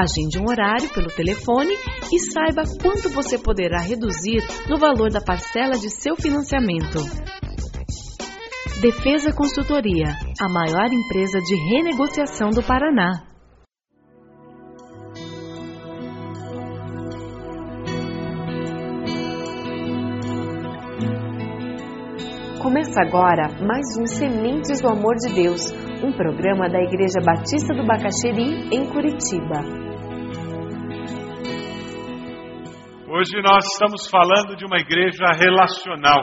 Agende um horário pelo telefone e saiba quanto você poderá reduzir no valor da parcela de seu financiamento. Defesa Consultoria, a maior empresa de renegociação do Paraná. Começa agora mais um Sementes do Amor de Deus, um programa da Igreja Batista do Bacaxeri, em Curitiba. Hoje nós estamos falando de uma igreja relacional.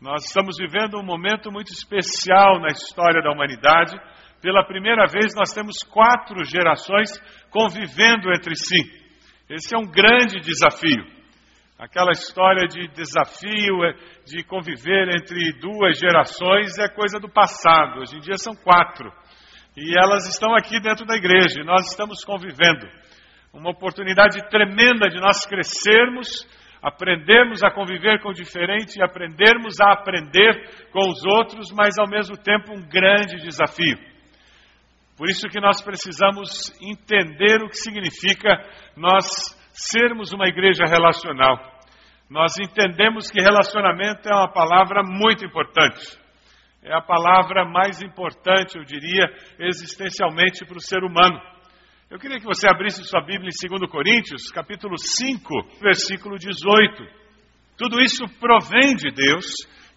Nós estamos vivendo um momento muito especial na história da humanidade. Pela primeira vez, nós temos quatro gerações convivendo entre si. Esse é um grande desafio. Aquela história de desafio, é, de conviver entre duas gerações, é coisa do passado. Hoje em dia são quatro. E elas estão aqui dentro da igreja, e nós estamos convivendo uma oportunidade tremenda de nós crescermos, aprendermos a conviver com o diferente e aprendermos a aprender com os outros, mas ao mesmo tempo um grande desafio. Por isso que nós precisamos entender o que significa nós sermos uma igreja relacional. Nós entendemos que relacionamento é uma palavra muito importante. É a palavra mais importante, eu diria, existencialmente para o ser humano. Eu queria que você abrisse sua Bíblia em 2 Coríntios, capítulo 5, versículo 18. Tudo isso provém de Deus,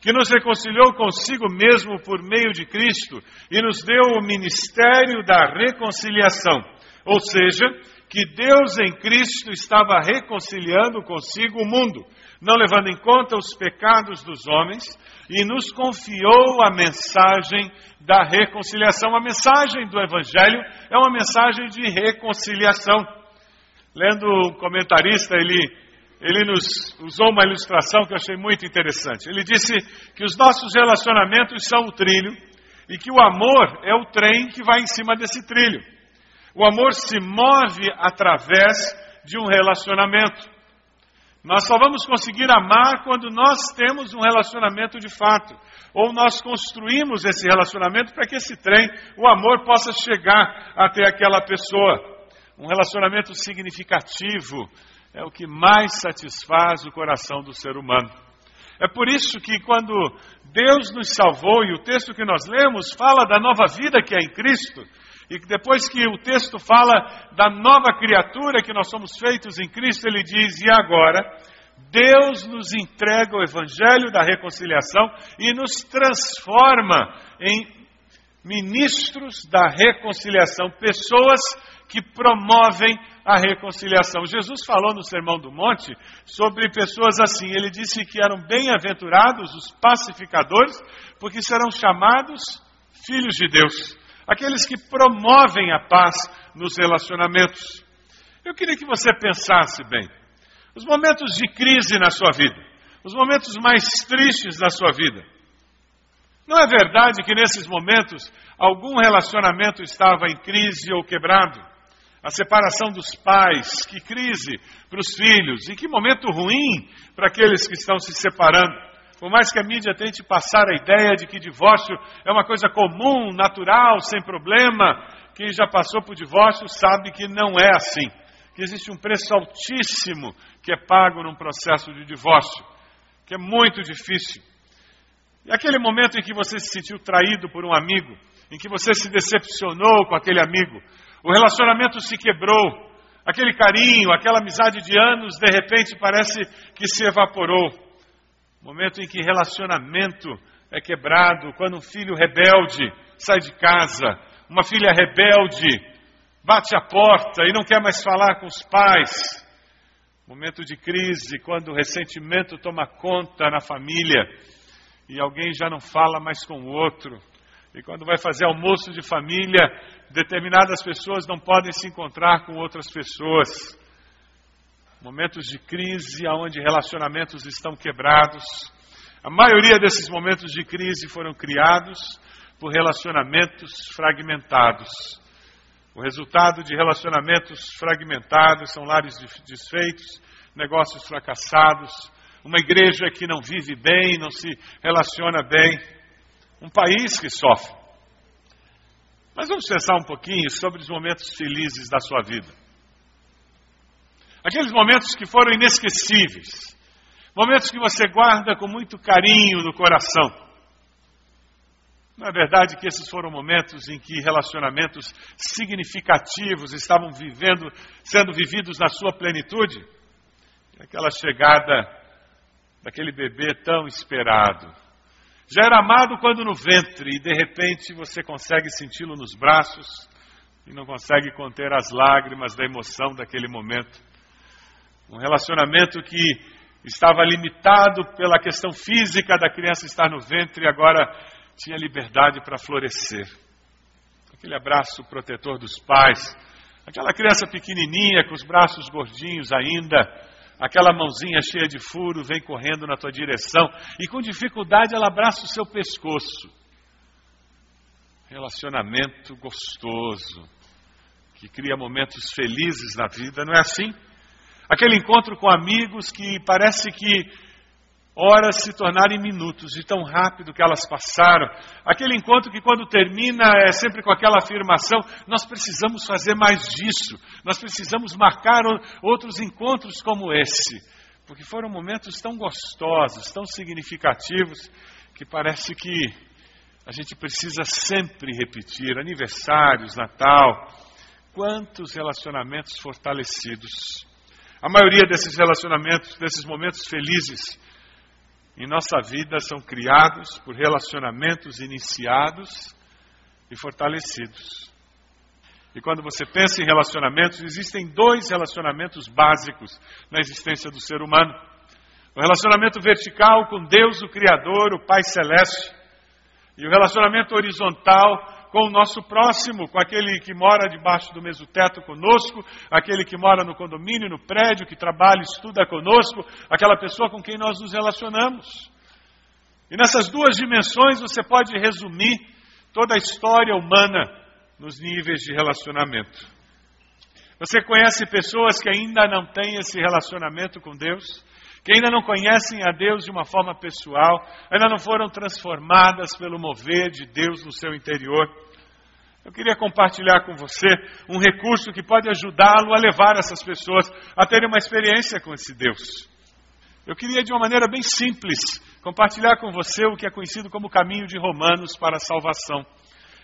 que nos reconciliou consigo mesmo por meio de Cristo e nos deu o ministério da reconciliação. Ou seja, que Deus em Cristo estava reconciliando consigo o mundo, não levando em conta os pecados dos homens, e nos confiou a mensagem da reconciliação. A mensagem do Evangelho é uma mensagem de reconciliação. Lendo um comentarista, ele, ele nos usou uma ilustração que eu achei muito interessante. Ele disse que os nossos relacionamentos são o trilho e que o amor é o trem que vai em cima desse trilho. O amor se move através de um relacionamento. Nós só vamos conseguir amar quando nós temos um relacionamento de fato. Ou nós construímos esse relacionamento para que esse trem, o amor, possa chegar até aquela pessoa. Um relacionamento significativo é o que mais satisfaz o coração do ser humano. É por isso que quando Deus nos salvou, e o texto que nós lemos fala da nova vida que é em Cristo, e depois que o texto fala da nova criatura que nós somos feitos em Cristo, ele diz: e agora? Deus nos entrega o evangelho da reconciliação e nos transforma em ministros da reconciliação, pessoas que promovem a reconciliação. Jesus falou no Sermão do Monte sobre pessoas assim. Ele disse que eram bem-aventurados os pacificadores, porque serão chamados filhos de Deus aqueles que promovem a paz nos relacionamentos. Eu queria que você pensasse bem. Os momentos de crise na sua vida, os momentos mais tristes da sua vida. Não é verdade que nesses momentos algum relacionamento estava em crise ou quebrado? A separação dos pais, que crise para os filhos, e que momento ruim para aqueles que estão se separando. Por mais que a mídia tente passar a ideia de que divórcio é uma coisa comum, natural, sem problema, quem já passou por divórcio sabe que não é assim. Que existe um preço altíssimo que é pago num processo de divórcio, que é muito difícil. E aquele momento em que você se sentiu traído por um amigo, em que você se decepcionou com aquele amigo, o relacionamento se quebrou, aquele carinho, aquela amizade de anos, de repente parece que se evaporou. Momento em que relacionamento é quebrado, quando um filho rebelde sai de casa, uma filha rebelde bate a porta e não quer mais falar com os pais. Momento de crise, quando o ressentimento toma conta na família e alguém já não fala mais com o outro. E quando vai fazer almoço de família, determinadas pessoas não podem se encontrar com outras pessoas. Momentos de crise onde relacionamentos estão quebrados. A maioria desses momentos de crise foram criados por relacionamentos fragmentados. O resultado de relacionamentos fragmentados são lares desfeitos, negócios fracassados, uma igreja que não vive bem, não se relaciona bem, um país que sofre. Mas vamos pensar um pouquinho sobre os momentos felizes da sua vida. Aqueles momentos que foram inesquecíveis, momentos que você guarda com muito carinho no coração. Não é verdade que esses foram momentos em que relacionamentos significativos estavam vivendo, sendo vividos na sua plenitude? Aquela chegada daquele bebê tão esperado. Já era amado quando no ventre e de repente você consegue senti-lo nos braços e não consegue conter as lágrimas da emoção daquele momento. Um relacionamento que estava limitado pela questão física da criança estar no ventre e agora tinha liberdade para florescer. Aquele abraço protetor dos pais, aquela criança pequenininha com os braços gordinhos ainda, aquela mãozinha cheia de furo vem correndo na tua direção e com dificuldade ela abraça o seu pescoço. Relacionamento gostoso, que cria momentos felizes na vida, não é assim? Aquele encontro com amigos que parece que horas se tornarem minutos, de tão rápido que elas passaram. Aquele encontro que, quando termina, é sempre com aquela afirmação: nós precisamos fazer mais disso, nós precisamos marcar outros encontros como esse, porque foram momentos tão gostosos, tão significativos, que parece que a gente precisa sempre repetir aniversários, Natal. Quantos relacionamentos fortalecidos. A maioria desses relacionamentos, desses momentos felizes, em nossa vida são criados por relacionamentos iniciados e fortalecidos. E quando você pensa em relacionamentos, existem dois relacionamentos básicos na existência do ser humano: o relacionamento vertical com Deus, o Criador, o Pai Celeste, e o relacionamento horizontal com o nosso próximo, com aquele que mora debaixo do mesmo teto conosco, aquele que mora no condomínio, no prédio, que trabalha estuda conosco, aquela pessoa com quem nós nos relacionamos. E nessas duas dimensões você pode resumir toda a história humana nos níveis de relacionamento. Você conhece pessoas que ainda não têm esse relacionamento com Deus? Que ainda não conhecem a Deus de uma forma pessoal, ainda não foram transformadas pelo mover de Deus no seu interior. Eu queria compartilhar com você um recurso que pode ajudá-lo a levar essas pessoas a terem uma experiência com esse Deus. Eu queria, de uma maneira bem simples, compartilhar com você o que é conhecido como caminho de Romanos para a salvação.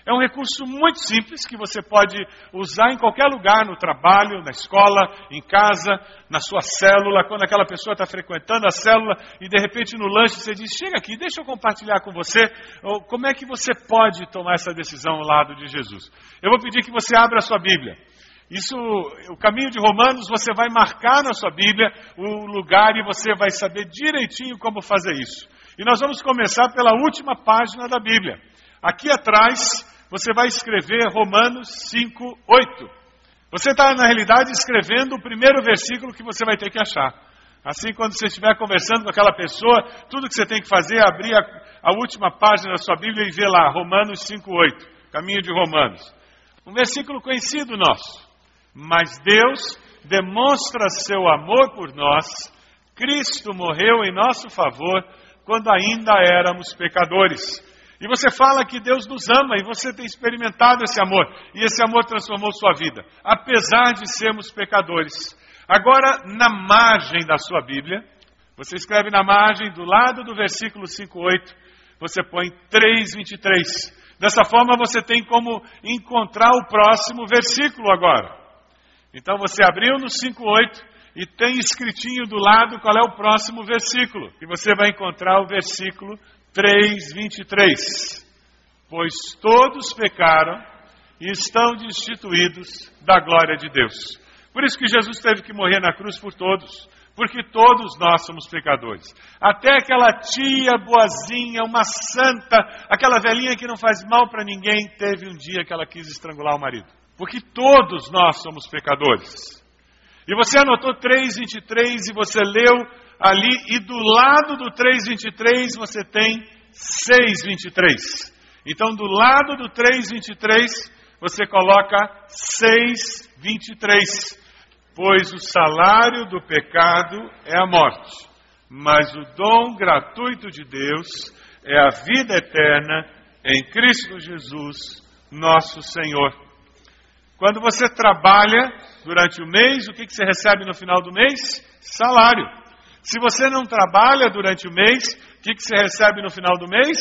É um recurso muito simples que você pode usar em qualquer lugar, no trabalho, na escola, em casa, na sua célula, quando aquela pessoa está frequentando a célula e de repente no lanche você diz: Chega aqui, deixa eu compartilhar com você como é que você pode tomar essa decisão ao lado de Jesus. Eu vou pedir que você abra a sua Bíblia. Isso, o caminho de Romanos, você vai marcar na sua Bíblia o lugar e você vai saber direitinho como fazer isso. E nós vamos começar pela última página da Bíblia. Aqui atrás você vai escrever Romanos 5, 8. Você está, na realidade, escrevendo o primeiro versículo que você vai ter que achar. Assim, quando você estiver conversando com aquela pessoa, tudo que você tem que fazer é abrir a, a última página da sua Bíblia e ver lá, Romanos 5, 8. Caminho de Romanos. Um versículo conhecido nosso. Mas Deus demonstra seu amor por nós. Cristo morreu em nosso favor quando ainda éramos pecadores. E você fala que Deus nos ama e você tem experimentado esse amor, e esse amor transformou sua vida, apesar de sermos pecadores. Agora, na margem da sua Bíblia, você escreve na margem, do lado do versículo 5,8, você põe 3,23. Dessa forma você tem como encontrar o próximo versículo agora. Então você abriu no 5,8 e tem escritinho do lado qual é o próximo versículo. E você vai encontrar o versículo 3,23. Pois todos pecaram e estão destituídos da glória de Deus. Por isso que Jesus teve que morrer na cruz por todos porque todos nós somos pecadores. Até aquela tia boazinha, uma santa, aquela velhinha que não faz mal para ninguém, teve um dia que ela quis estrangular o marido. Porque todos nós somos pecadores. E você anotou 3,23 e você leu ali, e do lado do 3,23 você tem 6,23. Então, do lado do 3,23, você coloca 6,23 pois o salário do pecado é a morte, mas o dom gratuito de Deus é a vida eterna em Cristo Jesus, nosso Senhor. Quando você trabalha durante o mês, o que você recebe no final do mês? Salário. Se você não trabalha durante o mês, o que você recebe no final do mês?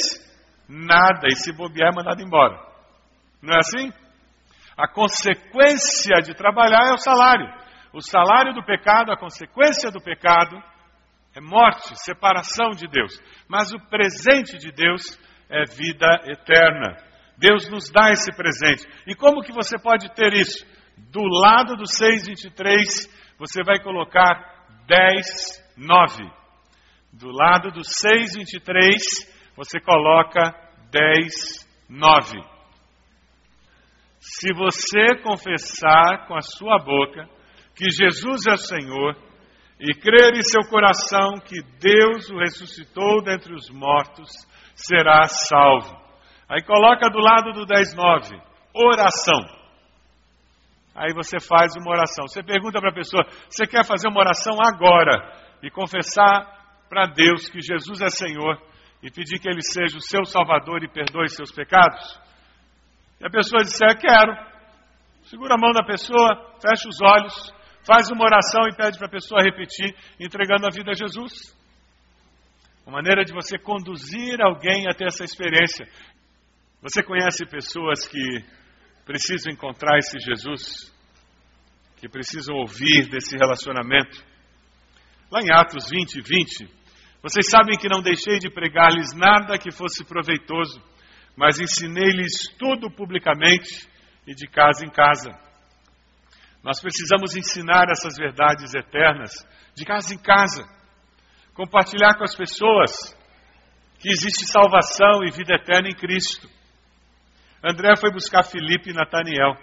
Nada. E se bobear, é mandado embora. Não é assim? A consequência de trabalhar é o salário. O salário do pecado, a consequência do pecado, é morte, separação de Deus. Mas o presente de Deus é vida eterna. Deus nos dá esse presente. E como que você pode ter isso? Do lado do 6,23, você vai colocar 10, 9. Do lado do 6,23, você coloca 10, 9. Se você confessar com a sua boca que Jesus é o Senhor e crer em seu coração que Deus o ressuscitou dentre os mortos, será salvo. Aí coloca do lado do 10.9, oração. Aí você faz uma oração. Você pergunta para a pessoa: você quer fazer uma oração agora e confessar para Deus que Jesus é Senhor e pedir que Ele seja o seu Salvador e perdoe seus pecados? E a pessoa disser: quero. Segura a mão da pessoa, fecha os olhos faz uma oração e pede para a pessoa repetir, entregando a vida a Jesus. Uma maneira de você conduzir alguém até essa experiência. Você conhece pessoas que precisam encontrar esse Jesus, que precisam ouvir desse relacionamento. Lá em Atos 20, 20, vocês sabem que não deixei de pregar-lhes nada que fosse proveitoso, mas ensinei-lhes tudo publicamente e de casa em casa. Nós precisamos ensinar essas verdades eternas de casa em casa, compartilhar com as pessoas que existe salvação e vida eterna em Cristo. André foi buscar Filipe e Nataniel.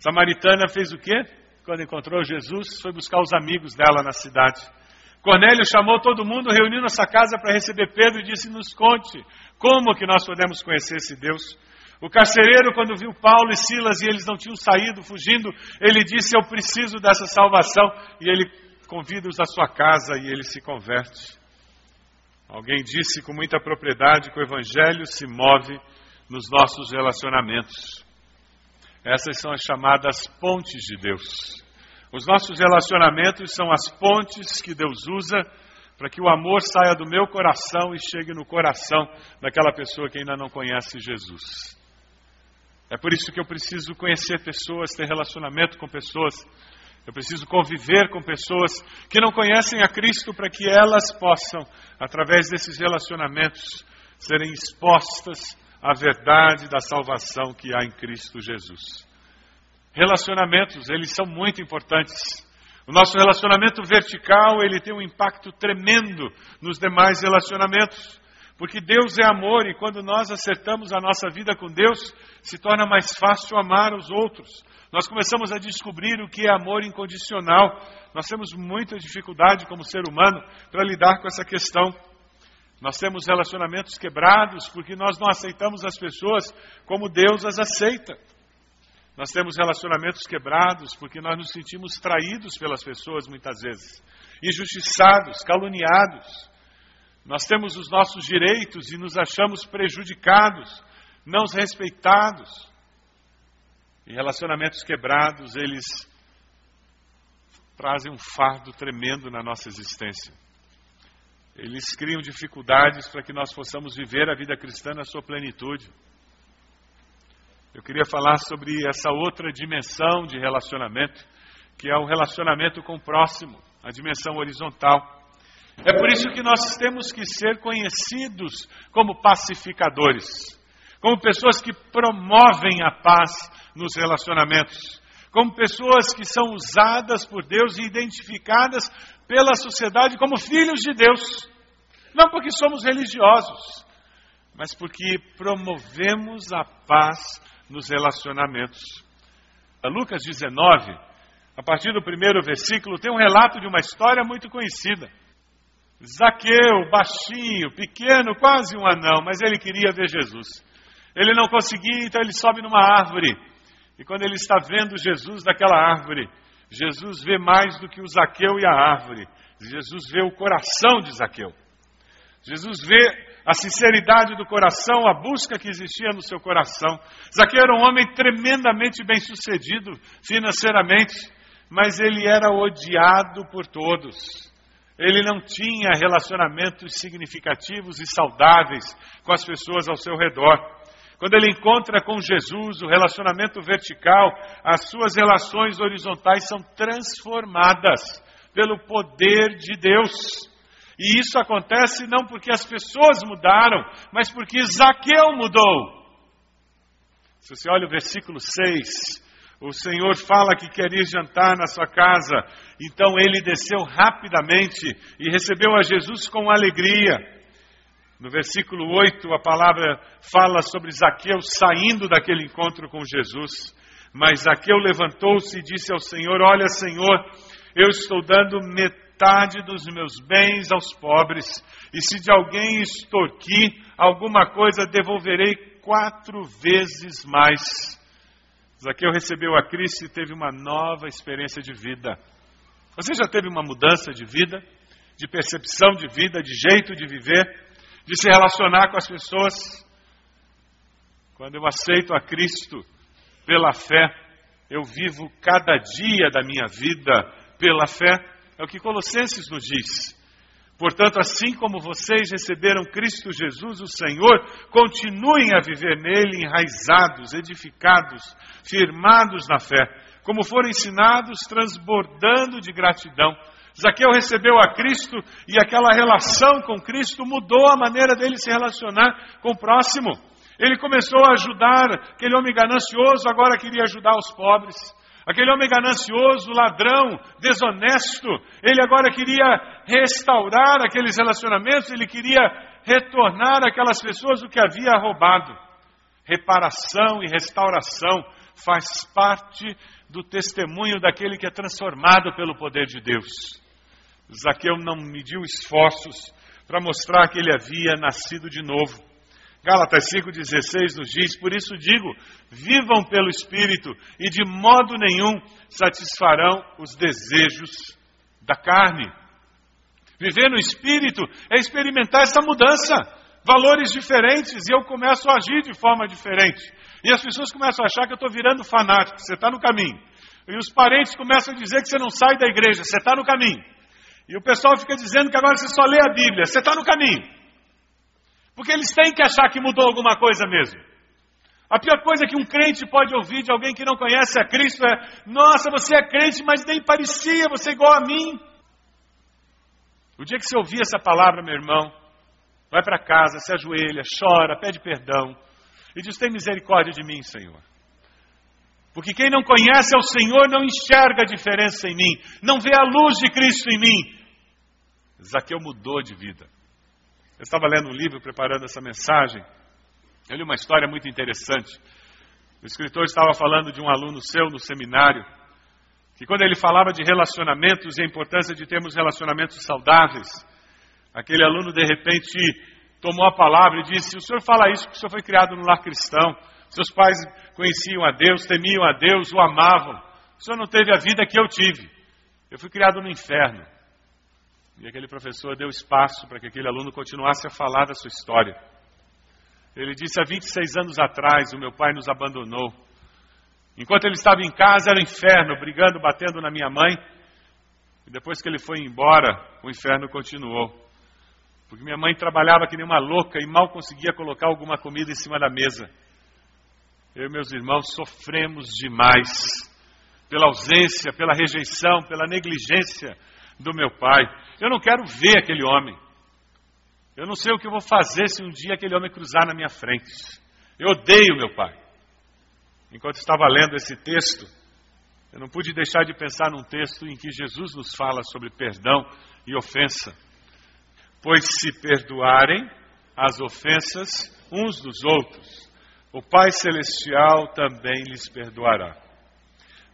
Samaritana fez o quê? Quando encontrou Jesus, foi buscar os amigos dela na cidade. Cornélio chamou todo mundo, reuniu nossa casa para receber Pedro e disse: Nos conte como que nós podemos conhecer esse Deus. O carcereiro, quando viu Paulo e Silas e eles não tinham saído, fugindo, ele disse: Eu preciso dessa salvação. E ele convida-os à sua casa e ele se converte. Alguém disse com muita propriedade que o Evangelho se move nos nossos relacionamentos. Essas são as chamadas pontes de Deus. Os nossos relacionamentos são as pontes que Deus usa para que o amor saia do meu coração e chegue no coração daquela pessoa que ainda não conhece Jesus. É por isso que eu preciso conhecer pessoas, ter relacionamento com pessoas. Eu preciso conviver com pessoas que não conhecem a Cristo para que elas possam, através desses relacionamentos, serem expostas à verdade da salvação que há em Cristo Jesus. Relacionamentos, eles são muito importantes. O nosso relacionamento vertical, ele tem um impacto tremendo nos demais relacionamentos. Porque Deus é amor e quando nós acertamos a nossa vida com Deus, se torna mais fácil amar os outros. Nós começamos a descobrir o que é amor incondicional. Nós temos muita dificuldade como ser humano para lidar com essa questão. Nós temos relacionamentos quebrados porque nós não aceitamos as pessoas como Deus as aceita. Nós temos relacionamentos quebrados porque nós nos sentimos traídos pelas pessoas muitas vezes, injustiçados, caluniados. Nós temos os nossos direitos e nos achamos prejudicados, não respeitados. E relacionamentos quebrados, eles trazem um fardo tremendo na nossa existência. Eles criam dificuldades para que nós possamos viver a vida cristã na sua plenitude. Eu queria falar sobre essa outra dimensão de relacionamento, que é o relacionamento com o próximo, a dimensão horizontal. É por isso que nós temos que ser conhecidos como pacificadores, como pessoas que promovem a paz nos relacionamentos, como pessoas que são usadas por Deus e identificadas pela sociedade como filhos de Deus. Não porque somos religiosos, mas porque promovemos a paz nos relacionamentos. A Lucas 19, a partir do primeiro versículo, tem um relato de uma história muito conhecida. Zaqueu, baixinho, pequeno, quase um anão, mas ele queria ver Jesus. Ele não conseguia, então ele sobe numa árvore. E quando ele está vendo Jesus daquela árvore, Jesus vê mais do que o Zaqueu e a árvore. Jesus vê o coração de Zaqueu. Jesus vê a sinceridade do coração, a busca que existia no seu coração. Zaqueu era um homem tremendamente bem sucedido financeiramente, mas ele era odiado por todos. Ele não tinha relacionamentos significativos e saudáveis com as pessoas ao seu redor. Quando ele encontra com Jesus, o relacionamento vertical, as suas relações horizontais são transformadas pelo poder de Deus. E isso acontece não porque as pessoas mudaram, mas porque Zaqueu mudou. Se você olha o versículo 6, o Senhor fala que quer ir jantar na sua casa, então ele desceu rapidamente e recebeu a Jesus com alegria. No versículo 8, a palavra fala sobre Zaqueu saindo daquele encontro com Jesus. Mas Zaqueu levantou-se e disse ao Senhor: Olha, Senhor, eu estou dando metade dos meus bens aos pobres, e se de alguém extorquir alguma coisa, devolverei quatro vezes mais. Zaqueu recebeu a Cristo e teve uma nova experiência de vida. Você já teve uma mudança de vida, de percepção de vida, de jeito de viver, de se relacionar com as pessoas? Quando eu aceito a Cristo pela fé, eu vivo cada dia da minha vida pela fé. É o que Colossenses nos diz. Portanto, assim como vocês receberam Cristo Jesus, o Senhor, continuem a viver nele enraizados, edificados, firmados na fé, como foram ensinados, transbordando de gratidão. Zaqueu recebeu a Cristo e aquela relação com Cristo mudou a maneira dele se relacionar com o próximo. Ele começou a ajudar aquele homem ganancioso, agora queria ajudar os pobres. Aquele homem ganancioso, ladrão, desonesto, ele agora queria restaurar aqueles relacionamentos, ele queria retornar aquelas pessoas o que havia roubado. Reparação e restauração faz parte do testemunho daquele que é transformado pelo poder de Deus. Zaqueu não mediu esforços para mostrar que ele havia nascido de novo. Gálatas 5,16 nos diz: Por isso digo, vivam pelo Espírito e de modo nenhum satisfarão os desejos da carne. Viver no Espírito é experimentar essa mudança, valores diferentes, e eu começo a agir de forma diferente. E as pessoas começam a achar que eu estou virando fanático, você está no caminho. E os parentes começam a dizer que você não sai da igreja, você está no caminho. E o pessoal fica dizendo que agora você só lê a Bíblia, você está no caminho. Porque eles têm que achar que mudou alguma coisa mesmo. A pior coisa que um crente pode ouvir de alguém que não conhece a Cristo é: Nossa, você é crente, mas nem parecia, você é igual a mim. O dia que você ouvir essa palavra, meu irmão, vai para casa, se ajoelha, chora, pede perdão e diz: Tem misericórdia de mim, Senhor. Porque quem não conhece ao Senhor não enxerga a diferença em mim, não vê a luz de Cristo em mim. Zaqueu mudou de vida. Eu estava lendo um livro preparando essa mensagem. Eu li uma história muito interessante. O escritor estava falando de um aluno seu no seminário, que quando ele falava de relacionamentos e a importância de termos relacionamentos saudáveis, aquele aluno de repente tomou a palavra e disse: O senhor fala isso porque o senhor foi criado no lar cristão, seus pais conheciam a Deus, temiam a Deus, o amavam. O senhor não teve a vida que eu tive. Eu fui criado no inferno. E aquele professor deu espaço para que aquele aluno continuasse a falar da sua história. Ele disse: há 26 anos atrás, o meu pai nos abandonou. Enquanto ele estava em casa, era inferno, brigando, batendo na minha mãe. E depois que ele foi embora, o inferno continuou. Porque minha mãe trabalhava que nem uma louca e mal conseguia colocar alguma comida em cima da mesa. Eu e meus irmãos sofremos demais pela ausência, pela rejeição, pela negligência do meu pai. Eu não quero ver aquele homem. Eu não sei o que eu vou fazer se um dia aquele homem cruzar na minha frente. Eu odeio meu pai. Enquanto estava lendo esse texto, eu não pude deixar de pensar num texto em que Jesus nos fala sobre perdão e ofensa. Pois se perdoarem as ofensas uns dos outros, o Pai Celestial também lhes perdoará.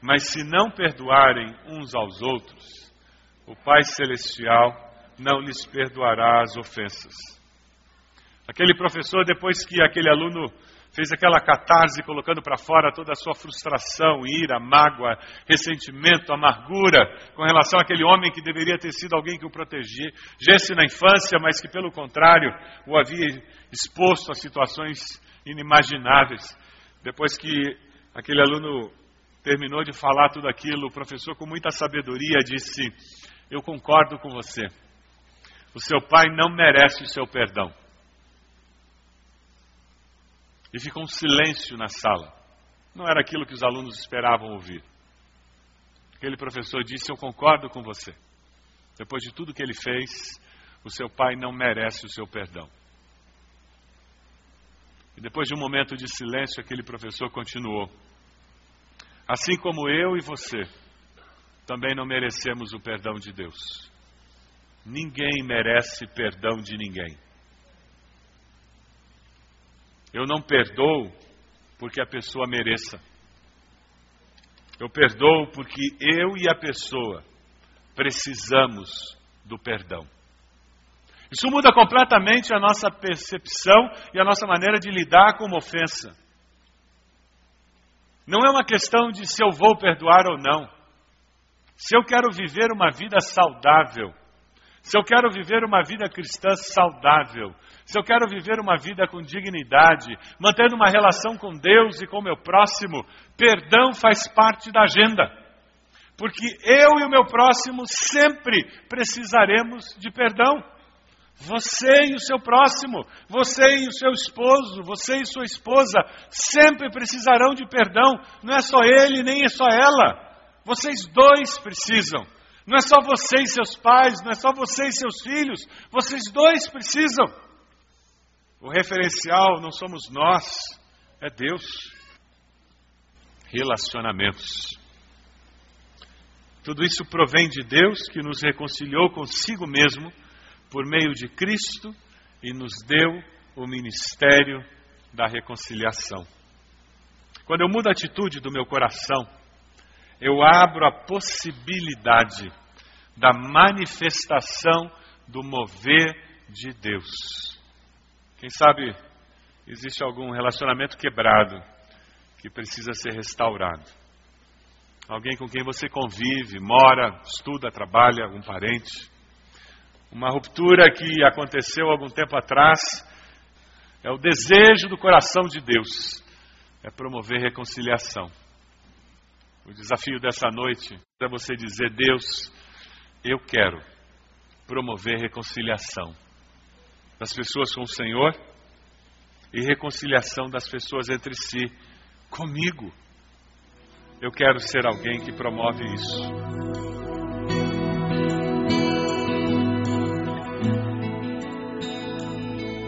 Mas se não perdoarem uns aos outros, o Pai Celestial não lhes perdoará as ofensas. Aquele professor, depois que aquele aluno fez aquela catarse colocando para fora toda a sua frustração, ira, mágoa, ressentimento, amargura com relação àquele homem que deveria ter sido alguém que o protegesse na infância, mas que pelo contrário o havia exposto a situações inimagináveis. Depois que aquele aluno terminou de falar tudo aquilo, o professor, com muita sabedoria, disse: Eu concordo com você. O seu pai não merece o seu perdão. E ficou um silêncio na sala. Não era aquilo que os alunos esperavam ouvir. Aquele professor disse: Eu concordo com você. Depois de tudo que ele fez, o seu pai não merece o seu perdão. E depois de um momento de silêncio, aquele professor continuou: Assim como eu e você, também não merecemos o perdão de Deus. Ninguém merece perdão de ninguém. Eu não perdoo porque a pessoa mereça. Eu perdoo porque eu e a pessoa precisamos do perdão. Isso muda completamente a nossa percepção e a nossa maneira de lidar com uma ofensa. Não é uma questão de se eu vou perdoar ou não. Se eu quero viver uma vida saudável, se eu quero viver uma vida cristã saudável, se eu quero viver uma vida com dignidade, mantendo uma relação com Deus e com meu próximo, perdão faz parte da agenda. Porque eu e o meu próximo sempre precisaremos de perdão. Você e o seu próximo, você e o seu esposo, você e sua esposa sempre precisarão de perdão. Não é só ele, nem é só ela. Vocês dois precisam. Não é só você e seus pais, não é só você e seus filhos. Vocês dois precisam. O referencial não somos nós, é Deus. Relacionamentos. Tudo isso provém de Deus que nos reconciliou consigo mesmo por meio de Cristo e nos deu o ministério da reconciliação. Quando eu mudo a atitude do meu coração, eu abro a possibilidade da manifestação do mover de Deus. Quem sabe existe algum relacionamento quebrado que precisa ser restaurado. Alguém com quem você convive, mora, estuda, trabalha, algum parente. Uma ruptura que aconteceu algum tempo atrás é o desejo do coração de Deus, é promover reconciliação. O desafio dessa noite é você dizer: Deus, eu quero promover reconciliação das pessoas com o Senhor e reconciliação das pessoas entre si comigo. Eu quero ser alguém que promove isso.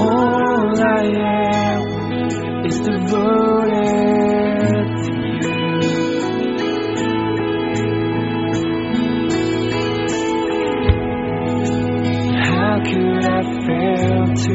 All I am is devoted to you. How could I fail to